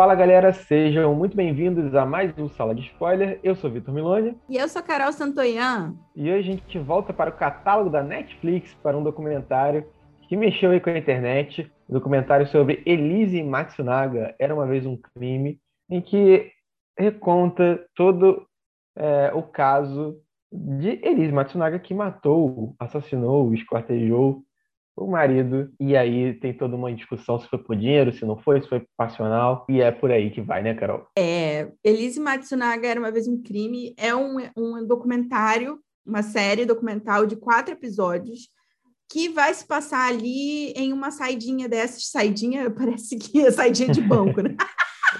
Fala galera, sejam muito bem-vindos a mais um Sala de Spoiler. Eu sou Vitor Milone. E eu sou Carol Santoyan. E hoje a gente volta para o catálogo da Netflix para um documentário que mexeu aí com a internet. Um documentário sobre Elise Matsunaga, Era Uma Vez um Crime, em que reconta todo é, o caso de Elise Matsunaga que matou, assassinou, esquartejou o marido, e aí tem toda uma discussão se foi por dinheiro, se não foi, se foi passional, e é por aí que vai, né, Carol? É, Elise Matsunaga era uma vez um crime, é um, um documentário, uma série documental de quatro episódios, que vai se passar ali em uma saidinha dessas, saidinha, parece que é saidinha de banco, né?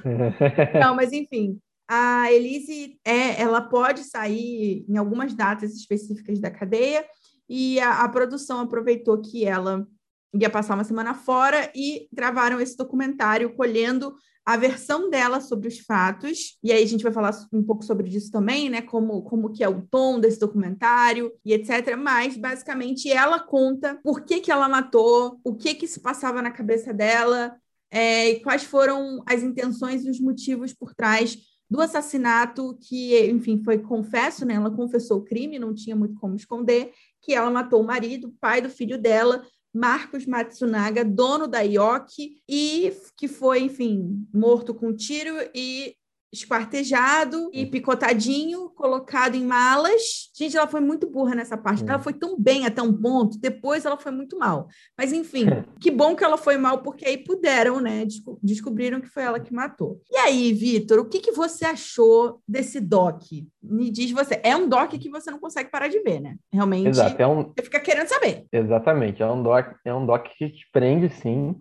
não, mas enfim, a Elise, é, ela pode sair em algumas datas específicas da cadeia, e a, a produção aproveitou que ela ia passar uma semana fora e gravaram esse documentário colhendo a versão dela sobre os fatos, e aí a gente vai falar um pouco sobre isso também, né, como, como que é o tom desse documentário e etc, mas basicamente ela conta por que que ela matou, o que que se passava na cabeça dela, é, e quais foram as intenções e os motivos por trás do assassinato que, enfim, foi confesso, né, ela confessou o crime, não tinha muito como esconder, que ela matou o marido, pai do filho dela, Marcos Matsunaga, dono da IOC, e que foi, enfim, morto com tiro e esquartejado e picotadinho, colocado em malas. Gente, ela foi muito burra nessa parte. Ela foi tão bem até um ponto, depois ela foi muito mal. Mas enfim, que bom que ela foi mal, porque aí puderam, né? Desco descobriram que foi ela que matou. E aí, Vitor, o que, que você achou desse doc? Me diz você. É um doc que você não consegue parar de ver, né? Realmente. Exato, é um... Você fica querendo saber. Exatamente. É um doc, é um doc que te prende, sim.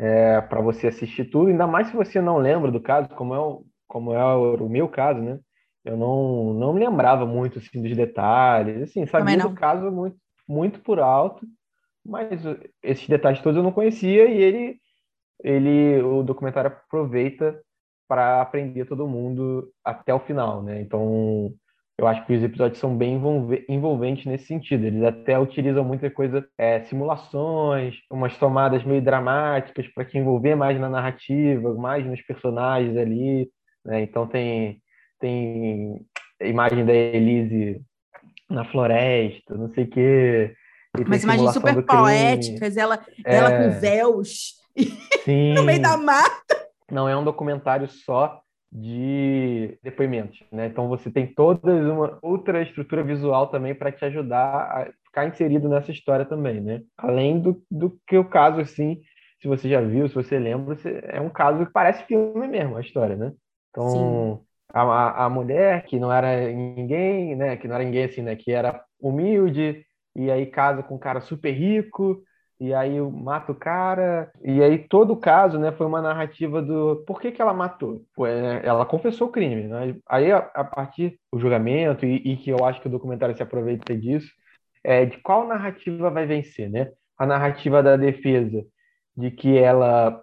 É, para você assistir tudo, ainda mais se você não lembra do caso, como é o, como é o meu caso, né? Eu não, não me lembrava muito assim, dos detalhes, assim, sabia do caso muito, muito por alto, mas esses detalhes todos eu não conhecia e ele, ele o documentário aproveita para aprender todo mundo até o final, né? Então, eu acho que os episódios são bem envolventes nesse sentido. Eles até utilizam muita coisa, é, simulações, umas tomadas meio dramáticas para te envolver mais na narrativa, mais nos personagens ali. Né? Então tem, tem imagem da Elise na floresta, não sei o quê. Mas imagens super poéticas, ela, é... ela com véus no meio da mata. Não é um documentário só de depoimentos, né? Então você tem toda uma outra estrutura visual também para te ajudar a ficar inserido nessa história também, né? Além do, do que o caso assim, se você já viu, se você lembra, é um caso que parece filme mesmo a história, né? Então, a, a mulher que não era ninguém, né? Que não era ninguém assim, né? Que era humilde, e aí casa com um cara super rico, e aí mata o cara, e aí todo o caso, né, foi uma narrativa do por que, que ela matou. Né, ela confessou o crime, né? Aí a, a partir do julgamento e, e, que eu acho que o documentário se aproveita disso, é de qual narrativa vai vencer, né? A narrativa da defesa de que ela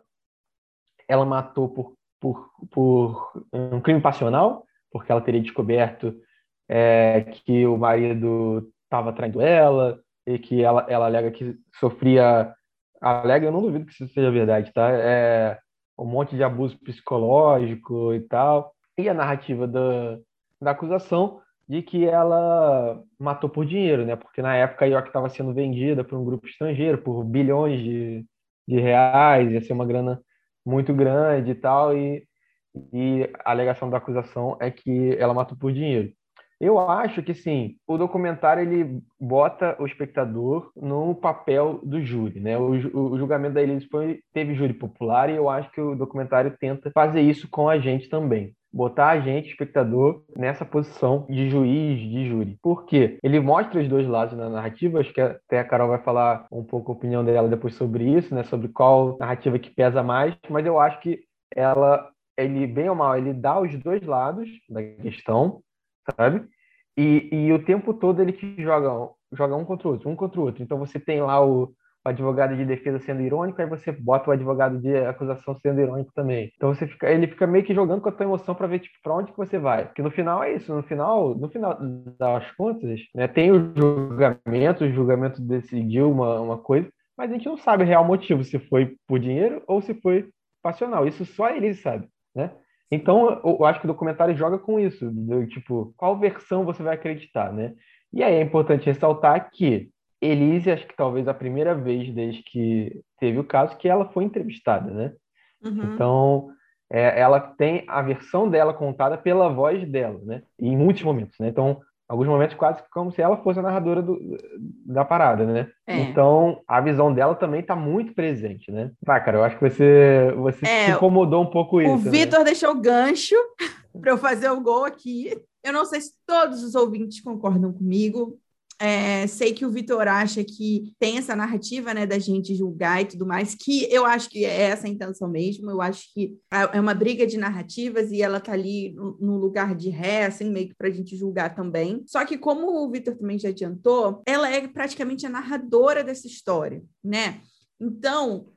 ela matou por por, por um crime passional, porque ela teria descoberto é, que o marido estava traindo ela e que ela, ela alega que sofria. Alega, eu não duvido que isso seja verdade, tá? É, um monte de abuso psicológico e tal. E a narrativa da, da acusação de que ela matou por dinheiro, né? Porque na época a York estava sendo vendida por um grupo estrangeiro por bilhões de, de reais, ia ser uma grana muito grande e tal, e, e a alegação da acusação é que ela matou por dinheiro. Eu acho que sim, o documentário ele bota o espectador no papel do júri, né? O, o julgamento da Elise foi, teve júri popular e eu acho que o documentário tenta fazer isso com a gente também botar a gente, espectador, nessa posição de juiz, de júri. Por quê? Ele mostra os dois lados na narrativa, acho que até a Carol vai falar um pouco a opinião dela depois sobre isso, né? Sobre qual narrativa que pesa mais, mas eu acho que ela, ele, bem ou mal, ele dá os dois lados da questão, sabe? E, e o tempo todo ele te joga, joga um contra o outro, um contra o outro. Então você tem lá o, o advogado de defesa sendo irônico, aí você bota o advogado de acusação sendo irônico também. Então você fica, ele fica meio que jogando com a tua emoção para ver tipo, para onde que você vai. Porque no final é isso, no final, no final das contas, né, tem o julgamento, o julgamento decidiu uma, uma coisa, mas a gente não sabe o real motivo, se foi por dinheiro ou se foi passional. Isso só ele sabe. né? Então, eu acho que o documentário joga com isso, do, tipo, qual versão você vai acreditar, né? E aí é importante ressaltar que Elise, acho que talvez a primeira vez desde que teve o caso, que ela foi entrevistada, né? Uhum. Então, é, ela tem a versão dela contada pela voz dela, né? Em muitos momentos, né? Então, alguns momentos quase como se ela fosse a narradora do, da parada, né? É. Então, a visão dela também está muito presente, né? Vai, cara, eu acho que você, você é, se incomodou um pouco isso. O né? Vitor né? deixou o gancho para eu fazer o gol aqui. Eu não sei se todos os ouvintes concordam comigo, é, sei que o Vitor acha que tem essa narrativa, né, da gente julgar e tudo mais, que eu acho que é essa a intenção mesmo. Eu acho que é uma briga de narrativas e ela tá ali no, lugar de ré, assim, meio que pra gente julgar também. Só que, como o Vitor também já adiantou, ela é praticamente a narradora dessa história, né? Então,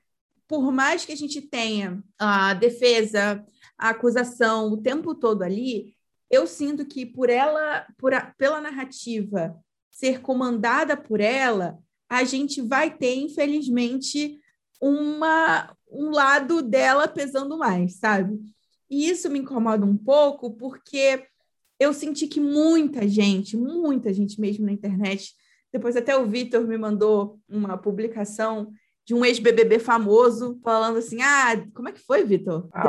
por mais que a gente tenha a defesa, a acusação o tempo todo ali, eu sinto que por ela, por a, pela narrativa ser comandada por ela, a gente vai ter, infelizmente, uma, um lado dela pesando mais, sabe? E isso me incomoda um pouco, porque eu senti que muita gente, muita gente mesmo na internet, depois até o Vitor me mandou uma publicação de um ex-BBB famoso falando assim: ah, como é que foi, Vitor? Ah,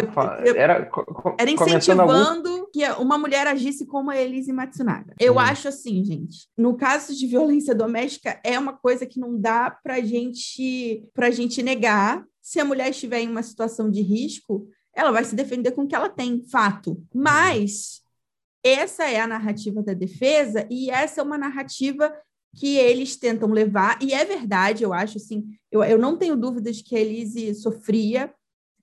era, era incentivando algum... que uma mulher agisse como a Elise Matsunaga. Eu hum. acho assim, gente, no caso de violência doméstica, é uma coisa que não dá pra gente, pra gente negar. Se a mulher estiver em uma situação de risco, ela vai se defender com o que ela tem, fato. Mas essa é a narrativa da defesa e essa é uma narrativa que eles tentam levar, e é verdade, eu acho, assim, eu, eu não tenho dúvidas de que a Elise sofria,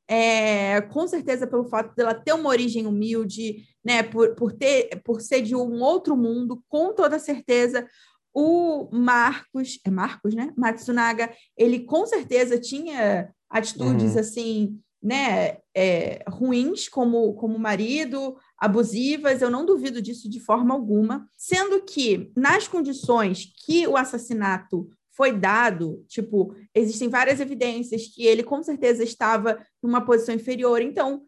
é, com certeza pelo fato dela ter uma origem humilde, né, por, por, ter, por ser de um outro mundo, com toda certeza, o Marcos, é Marcos, né, Matsunaga, ele com certeza tinha atitudes, uhum. assim, né, é, ruins como, como marido, abusivas, eu não duvido disso de forma alguma, sendo que nas condições que o assassinato foi dado, tipo, existem várias evidências que ele com certeza estava numa posição inferior, então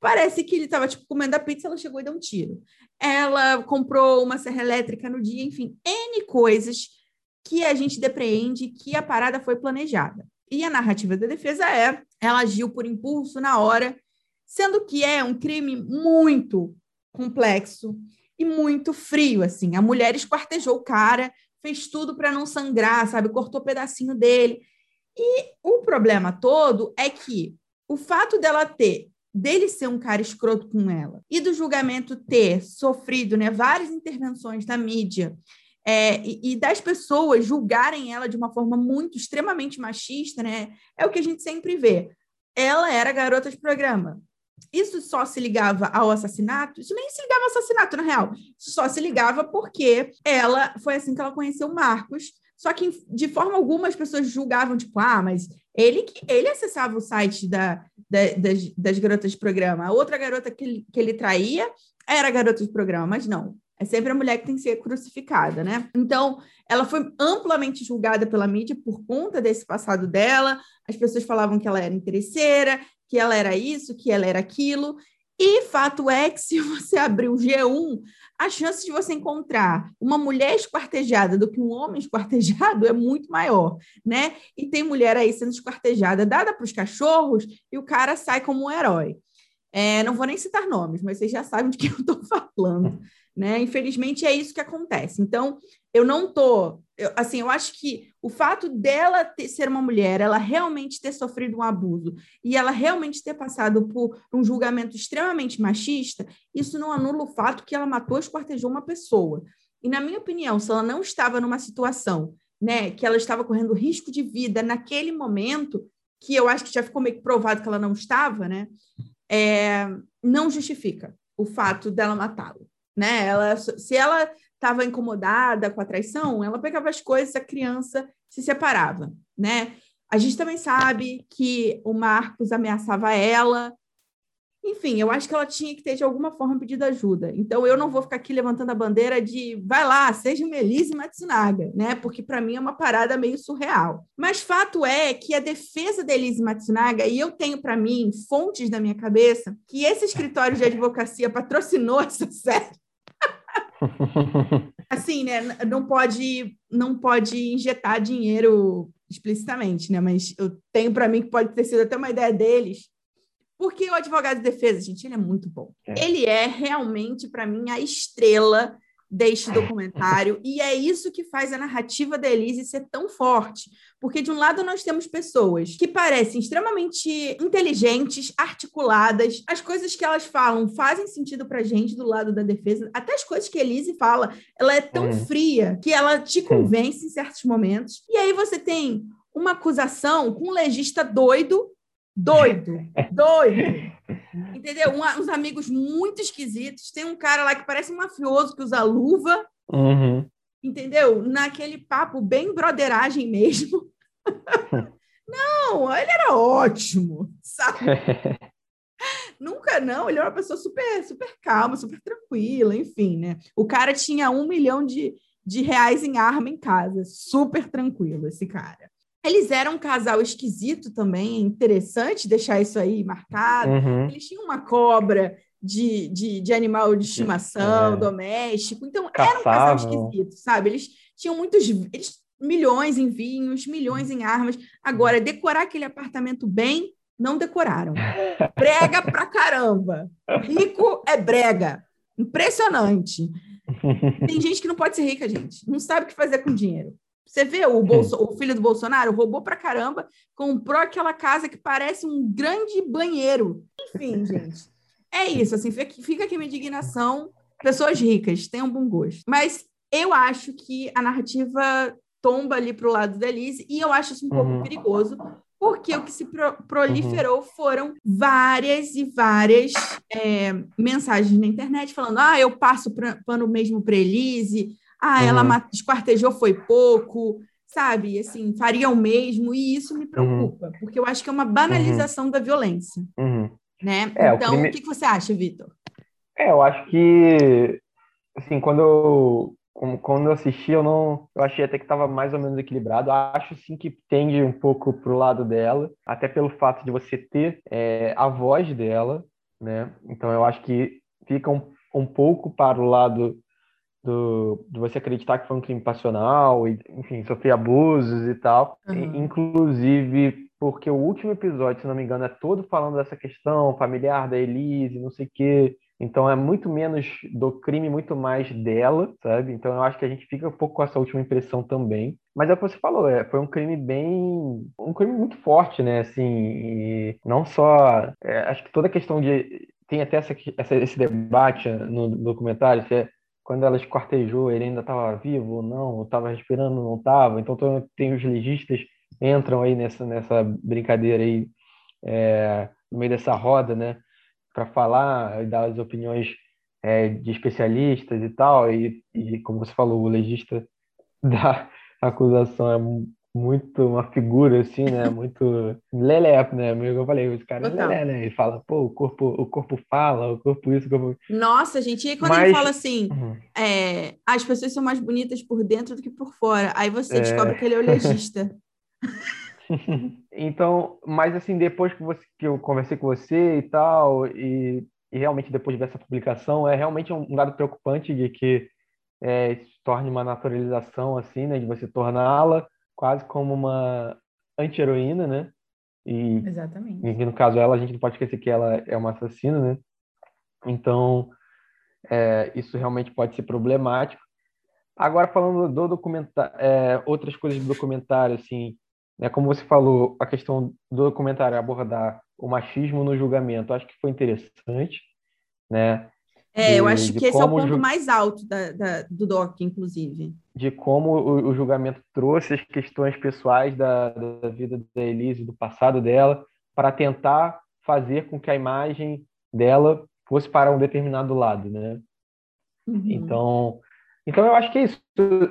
parece que ele estava tipo comendo a pizza, ela chegou e deu um tiro. Ela comprou uma serra elétrica no dia, enfim, N coisas que a gente depreende que a parada foi planejada. E a narrativa da defesa é, ela agiu por impulso na hora sendo que é um crime muito complexo e muito frio, assim. A mulher esquartejou o cara, fez tudo para não sangrar, sabe? Cortou um pedacinho dele. E o problema todo é que o fato dela ter dele ser um cara escroto com ela e do julgamento ter sofrido né, várias intervenções da mídia é, e, e, das pessoas julgarem ela de uma forma muito extremamente machista, né, é o que a gente sempre vê. Ela era garota de programa isso só se ligava ao assassinato? Isso nem se ligava ao assassinato, na real. só se ligava porque ela foi assim que ela conheceu o Marcos. Só que, de forma alguma, as pessoas julgavam, tipo, ah, mas ele ele acessava o site da, da das, das, garotas de programa. A outra garota que que ele traía era garota de programa, mas não. É sempre a mulher que tem que ser crucificada, né? Então, ela foi amplamente julgada pela mídia por conta desse passado dela. As pessoas falavam que ela era interesseira, que ela era isso, que ela era aquilo. E fato é que se você abrir o G1, a chance de você encontrar uma mulher esquartejada do que um homem esquartejado é muito maior, né? E tem mulher aí sendo esquartejada, dada para os cachorros, e o cara sai como um herói. É, não vou nem citar nomes, mas vocês já sabem de quem eu estou falando né? Infelizmente é isso que acontece. Então, eu não tô, eu, assim, eu acho que o fato dela ter, ser uma mulher, ela realmente ter sofrido um abuso e ela realmente ter passado por um julgamento extremamente machista, isso não anula o fato que ela matou e esquartejou uma pessoa. E na minha opinião, se ela não estava numa situação, né, que ela estava correndo risco de vida naquele momento, que eu acho que já ficou meio que provado que ela não estava, né? É, não justifica o fato dela matá-lo né? Ela, se ela estava incomodada com a traição, ela pegava as coisas, a criança se separava, né? A gente também sabe que o Marcos ameaçava ela, Enfim, eu acho que ela tinha que ter de alguma forma pedido ajuda. Então eu não vou ficar aqui levantando a bandeira de vai lá, seja Melise Matsunaga, né? Porque para mim é uma parada meio surreal. Mas fato é que a defesa da Elise Matsunaga, e eu tenho para mim fontes na minha cabeça, que esse escritório de advocacia patrocinou essa série. assim, né? Não pode, não pode injetar dinheiro explicitamente, né? Mas eu tenho para mim que pode ter sido até uma ideia deles porque o advogado de defesa, gente, ele é muito bom. É. Ele é realmente, para mim, a estrela deste documentário, e é isso que faz a narrativa da Elise ser tão forte. Porque, de um lado, nós temos pessoas que parecem extremamente inteligentes, articuladas, as coisas que elas falam fazem sentido pra gente do lado da defesa, até as coisas que a Elise fala, ela é tão hum. fria que ela te hum. convence hum. em certos momentos. E aí você tem uma acusação com um legista doido Doido, doido. Entendeu? Um, uns amigos muito esquisitos. Tem um cara lá que parece um mafioso que usa luva. Uhum. Entendeu? Naquele papo bem broderagem mesmo. não, ele era ótimo, sabe? Nunca não, ele era uma pessoa super, super calma, super tranquila, enfim, né? O cara tinha um milhão de, de reais em arma em casa, super tranquilo esse cara. Eles eram um casal esquisito também, é interessante deixar isso aí marcado. Uhum. Eles tinham uma cobra de, de, de animal de estimação, é. doméstico. Então, Caçavam. era um casal esquisito, sabe? Eles tinham muitos. Eles, milhões em vinhos, milhões em armas. Agora, decorar aquele apartamento bem, não decoraram. Brega pra caramba. Rico é brega. Impressionante. Tem gente que não pode ser rica, gente. Não sabe o que fazer com dinheiro. Você vê o, Bolso, o filho do Bolsonaro roubou pra caramba, comprou aquela casa que parece um grande banheiro. Enfim, gente. É isso, assim, fica aqui minha indignação. Pessoas ricas, tenham bom gosto. Mas eu acho que a narrativa tomba ali pro lado da Elise, e eu acho isso um pouco uhum. perigoso, porque o que se pro proliferou uhum. foram várias e várias é, mensagens na internet falando: ah, eu passo pano mesmo para Elise, ah, uhum. ela esquartejou foi pouco, sabe? Assim, faria o mesmo, e isso me preocupa, uhum. porque eu acho que é uma banalização uhum. da violência. Uhum. Né? É, então, o, crime... o, que, que você acha, Vitor? É, eu acho que, assim, quando eu, quando eu assisti, eu não, eu achei até que estava mais ou menos equilibrado. Acho sim que tende um pouco pro lado dela, até pelo fato de você ter é, a voz dela, né? Então eu acho que fica um, um pouco para o lado do, de você acreditar que foi um crime passional, e, enfim, sofrer abusos e tal. Uhum. E, inclusive, porque o último episódio, se não me engano, é todo falando dessa questão familiar da Elise, não sei o quê. Então é muito menos do crime, muito mais dela, sabe? Então eu acho que a gente fica um pouco com essa última impressão também. Mas é o que você falou, é, foi um crime bem. um crime muito forte, né? Assim, não só. É, acho que toda a questão de. Tem até essa, essa, esse debate no documentário, se é quando ela esquartejou, ele ainda estava vivo ou não, estava respirando ou não estava. Então tem os legistas entram aí nessa, nessa brincadeira aí, é, no meio dessa roda, né, para falar e dar as opiniões é, de especialistas e tal. E, e, como você falou, o legista da acusação é muito uma figura assim, né? Muito lelé, né? Amigo, eu falei, esse cara é lelé, né? Ele fala, pô, o corpo, o corpo fala, o corpo isso, o corpo... Nossa, gente, e quando Mas... ele fala assim, uhum. é, as pessoas são mais bonitas por dentro do que por fora, aí você é... descobre que ele é o legista. então, mas assim, depois que, você, que eu conversei com você e tal, e, e realmente depois dessa publicação, é realmente um, um dado preocupante de que é, se torne uma naturalização, assim, né? De você torná-la quase como uma anti-heroína, né? E, Exatamente. E no caso ela, a gente não pode esquecer que ela é uma assassina, né? Então, é, isso realmente pode ser problemático. Agora, falando do documentário, é, outras coisas do documentário, assim, né, como você falou, a questão do documentário abordar o machismo no julgamento, acho que foi interessante, né? É, eu acho que esse é o ponto mais alto da, da, do doc, inclusive. De como o, o, julgamento trouxe as questões pessoais da, da vida da Elise, do passado dela, para tentar fazer com que a imagem dela fosse para um determinado lado, né? Uhum. Então, então eu acho que é isso.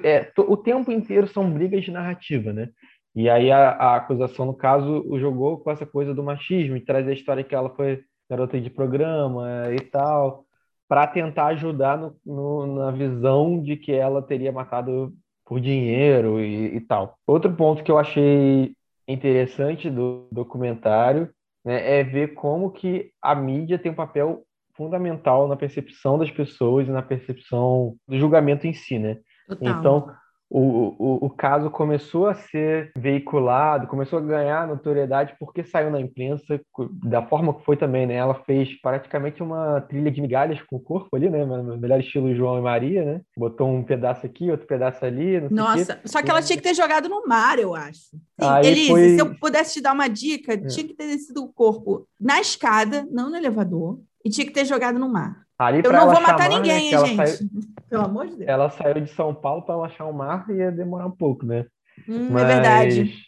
É, o tempo inteiro são brigas de narrativa, né? E aí a, a acusação, no caso, o jogou com essa coisa do machismo e traz a história que ela foi garota de programa e tal, para tentar ajudar no, no, na visão de que ela teria matado por dinheiro e, e, tal. Outro ponto que eu achei interessante do documentário né, é ver como que a mídia tem um papel fundamental na percepção das pessoas e na percepção do julgamento em si, né? Total. Então, o, o, o caso começou a ser veiculado, começou a ganhar notoriedade porque saiu na imprensa da forma que foi também, né? Ela fez praticamente uma trilha de migalhas com o corpo ali, né? Melhor estilo João e Maria, né? Botou um pedaço aqui, outro pedaço ali. Nossa, só que ela tinha que ter jogado no mar, eu acho. Sim, Elise, foi... se eu pudesse te dar uma dica, é. tinha que ter descido o corpo na escada, não no elevador, e tinha que ter jogado no mar. Ali eu não vou matar chamar, né, ninguém, né, gente? Saiu... Pelo amor de Deus. Ela saiu de São Paulo para achar o mar e ia demorar um pouco, né? Hum, Mas... É verdade.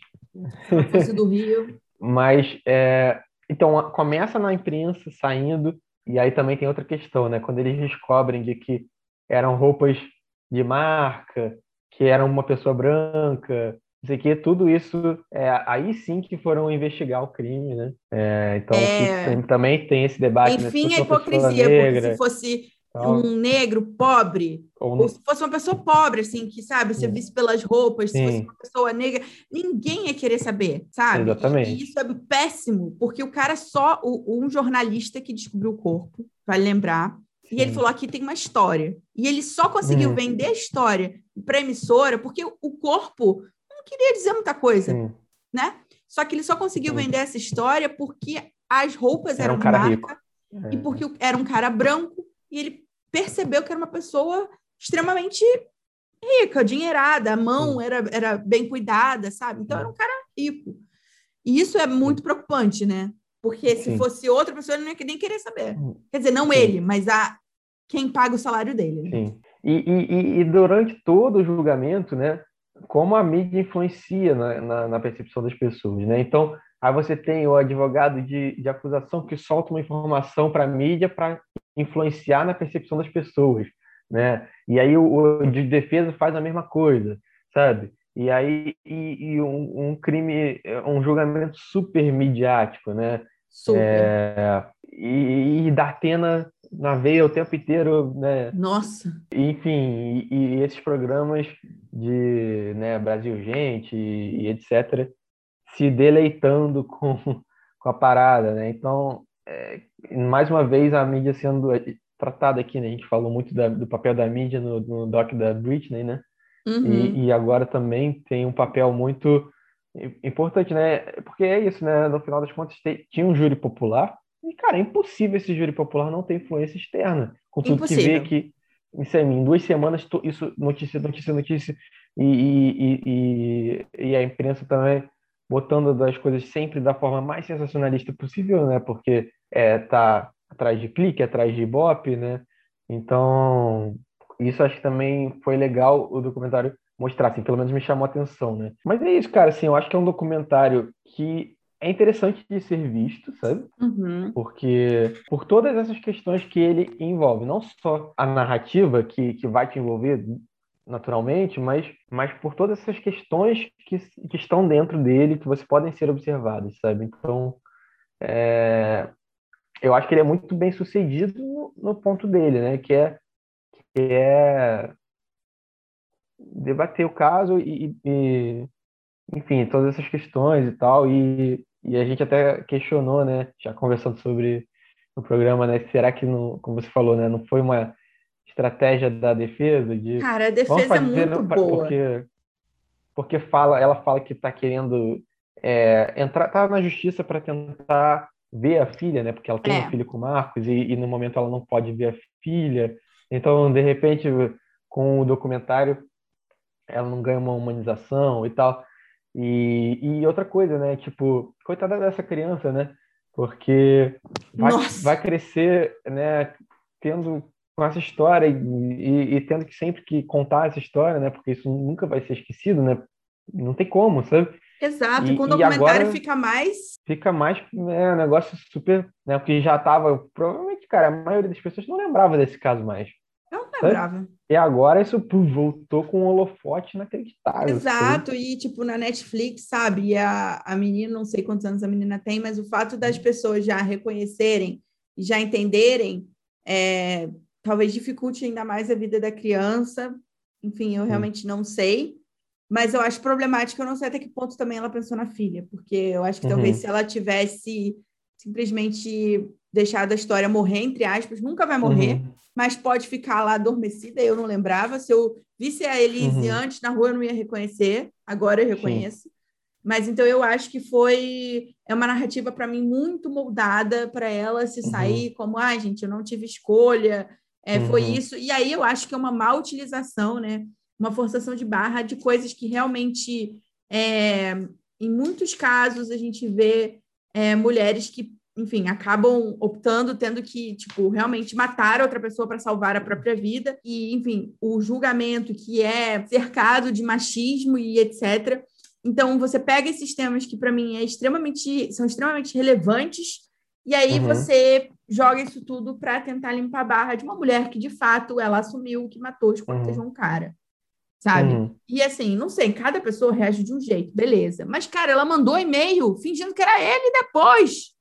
Fosse do Rio. Mas, é... então, começa na imprensa saindo, e aí também tem outra questão, né? Quando eles descobrem de que eram roupas de marca, que era uma pessoa branca, não sei o que, tudo isso, é, aí sim que foram investigar o crime, né? É, então, é... também tem esse debate. Né? Enfim, né? a hipocrisia, porque se fosse um negro pobre, ou, ou, se fosse uma pessoa pobre, assim, que, sabe, você visse pelas roupas, sim. se fosse uma pessoa negra, ninguém ia querer saber, sabe? Exatamente. E, isso é péssimo, porque o cara só, o, um jornalista que descobriu o corpo, vai lembrar, e ele falou: aqui tem uma história. E ele só conseguiu hum. vender a história para emissora porque o corpo não queria dizer muita coisa, hum. né? Só que ele só conseguiu hum. vender essa história porque as roupas era eram um cara marca rico. e porque era um cara branco e ele percebeu que era uma pessoa extremamente rica, dinheirada, a mão era, era bem cuidada, sabe? Então era um cara rico. E isso é muito preocupante, né? Porque se Sim. fosse outra pessoa, ele não ia nem querer saber. Quer dizer, não Sim. ele, mas a quem paga o salário dele. Né? Sim. E, e, e, durante todo o julgamento, né? Como a mídia influencia na, na, na percepção das pessoas, né? Então, aí você tem o advogado de, de acusação que solta uma informação para a mídia para influenciar na percepção das pessoas, né? E aí o, o, de defesa faz a mesma coisa, sabe? E aí e, e um, um, crime, um julgamento super midiático, né? Super. É, e, e da Atena na veia o tempo inteiro, né? Nossa. Enfim, e, e esses programas de né, Brasil Gente e, e, etc. se deleitando com, com a parada, né? Então, é, mais uma vez, a mídia sendo tratada aqui, né? A gente falou muito da, do papel da mídia no, no doc da Britney, né? Uhum. E, e, agora também tem um papel muito importante, né? Porque é isso, né? No final das contas, tinha um júri popular e, cara, é impossível esse júri popular não ter influência externa. Com tudo impossível. que vê que isso aí, em duas semanas, isso, notícia, notícia, notícia, e, e, e, e a imprensa também botando as coisas sempre da forma mais sensacionalista possível, né? Porque é, tá atrás de clique, atrás de ibope, né? Então, isso acho que também foi legal o documentário mostrar, assim, pelo menos me chamou a atenção, né? Mas é isso, cara, assim, eu acho que é um documentário que é interessante de ser visto, sabe? Uhum. Porque por todas essas questões que ele envolve, não só a narrativa que, que vai te envolver naturalmente, mas, mas por todas essas questões que, que estão dentro dele, que você podem ser observadas, sabe? Então, é, eu acho que ele é muito bem sucedido no, no ponto dele, né? Que é, que é debater o caso e, e, enfim, todas essas questões e tal. E, e a gente até questionou, né? Já conversando sobre o programa, né? Será que, não, como você falou, né? Não foi uma estratégia da defesa de cara a defesa é muito boa porque porque fala ela fala que está querendo é, entrar tá na justiça para tentar ver a filha né porque ela tem é. um filho com o Marcos e, e, no momento ela não pode ver a filha então de repente com o documentário ela não ganha uma humanização e tal e, e outra coisa né tipo coitada dessa criança né porque vai, vai crescer né tendo com essa história e, e, e, tendo que sempre que contar essa história, né? Porque isso nunca vai ser esquecido, né? Não tem como, sabe? Exato, e, quando o documentário fica mais. Fica mais, é um negócio super. Né, porque já tava. Provavelmente, cara, a maioria das pessoas não lembrava desse caso mais. Não lembrava. E agora isso pô, voltou com um holofote inacreditável. Exato, sabe? e tipo na Netflix, sabe? E a, a menina, não sei quantos anos a menina tem, mas o fato das pessoas já reconhecerem e já entenderem, é, talvez dificulte ainda mais a vida da criança. Enfim, eu realmente não sei. Mas eu acho problemático, eu não sei até que ponto também ela pensou na filha, porque eu acho que uhum. talvez se ela tivesse simplesmente deixado a história morrer, entre aspas, nunca vai morrer, uhum. Mas pode ficar lá adormecida. Eu não lembrava. Se eu visse a Elise uhum. antes na rua, eu não ia reconhecer, agora eu reconheço. Sim. Mas então eu acho que foi é uma narrativa para mim muito moldada para ela se uhum. sair como, ah, gente, eu não tive escolha, é, uhum. foi isso. E aí eu acho que é uma má utilização, né? Uma forçação de barra de coisas que realmente, é, em muitos casos, a gente vê é, mulheres que, enfim, acabam optando, tendo que, tipo, realmente matar outra pessoa para salvar a própria vida. E, enfim, o julgamento que é cercado de machismo e etc. Então, você pega esses temas que, para mim, é extremamente, são extremamente relevantes, e aí uhum. você joga isso tudo para tentar limpar a barra de uma mulher que, de fato, ela assumiu que matou os cortejos uhum. um cara. Sabe? Uhum. E assim, não sei, cada pessoa reage de um jeito, beleza. Mas, cara, ela mandou e-mail fingindo que era ele depois.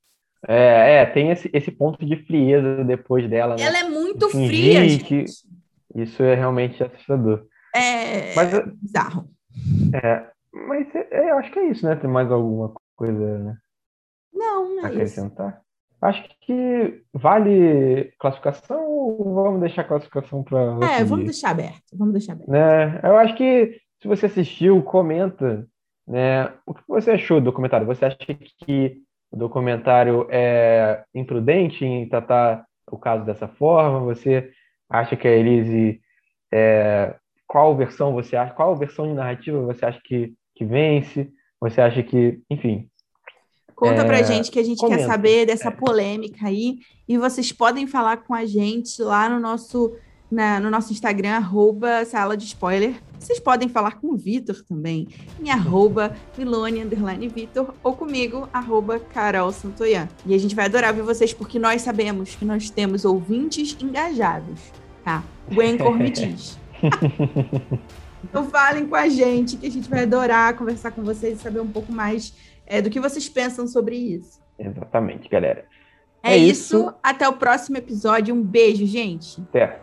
É, é tem esse, esse ponto de frieza depois dela. Né? Ela é muito fria, gente. Isso é realmente assustador. É, Mas, bizarro. É, mas é, eu acho que é isso, né? Tem mais alguma coisa né? não, não é acrescentar? Isso. Acho que vale classificação ou vamos deixar a classificação para. É, vamos deixar aberto. Vamos deixar aberto. Né? Eu acho que se você assistiu, comenta né, o que você achou do documentário. Você acha que o documentário é imprudente em tratar o caso dessa forma? Você acha que a Elise. É, qual versão você acha? Qual versão de narrativa você acha que que vence? Você acha que, enfim. Conta é, pra gente que a gente comenta. quer saber dessa polêmica aí. E vocês podem falar com a gente lá no nosso, na, no nosso Instagram, arroba sala de spoiler. Vocês podem falar com o Vitor também, em arroba Milone, Vitor, ou comigo, arroba Carol Santoyan. E a gente vai adorar ver vocês, porque nós sabemos que nós temos ouvintes engajados, tá? O Anchor me diz. Então falem com a gente, que a gente vai adorar conversar com vocês e saber um pouco mais é, do que vocês pensam sobre isso. Exatamente, galera. É, é isso. isso. Até o próximo episódio. Um beijo, gente. Até.